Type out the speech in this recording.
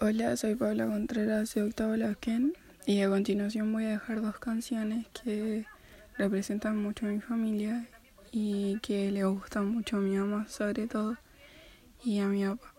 Hola, soy Paula Contreras de Octavo Lasquén y a continuación voy a dejar dos canciones que representan mucho a mi familia y que le gustan mucho a mi mamá sobre todo y a mi papá.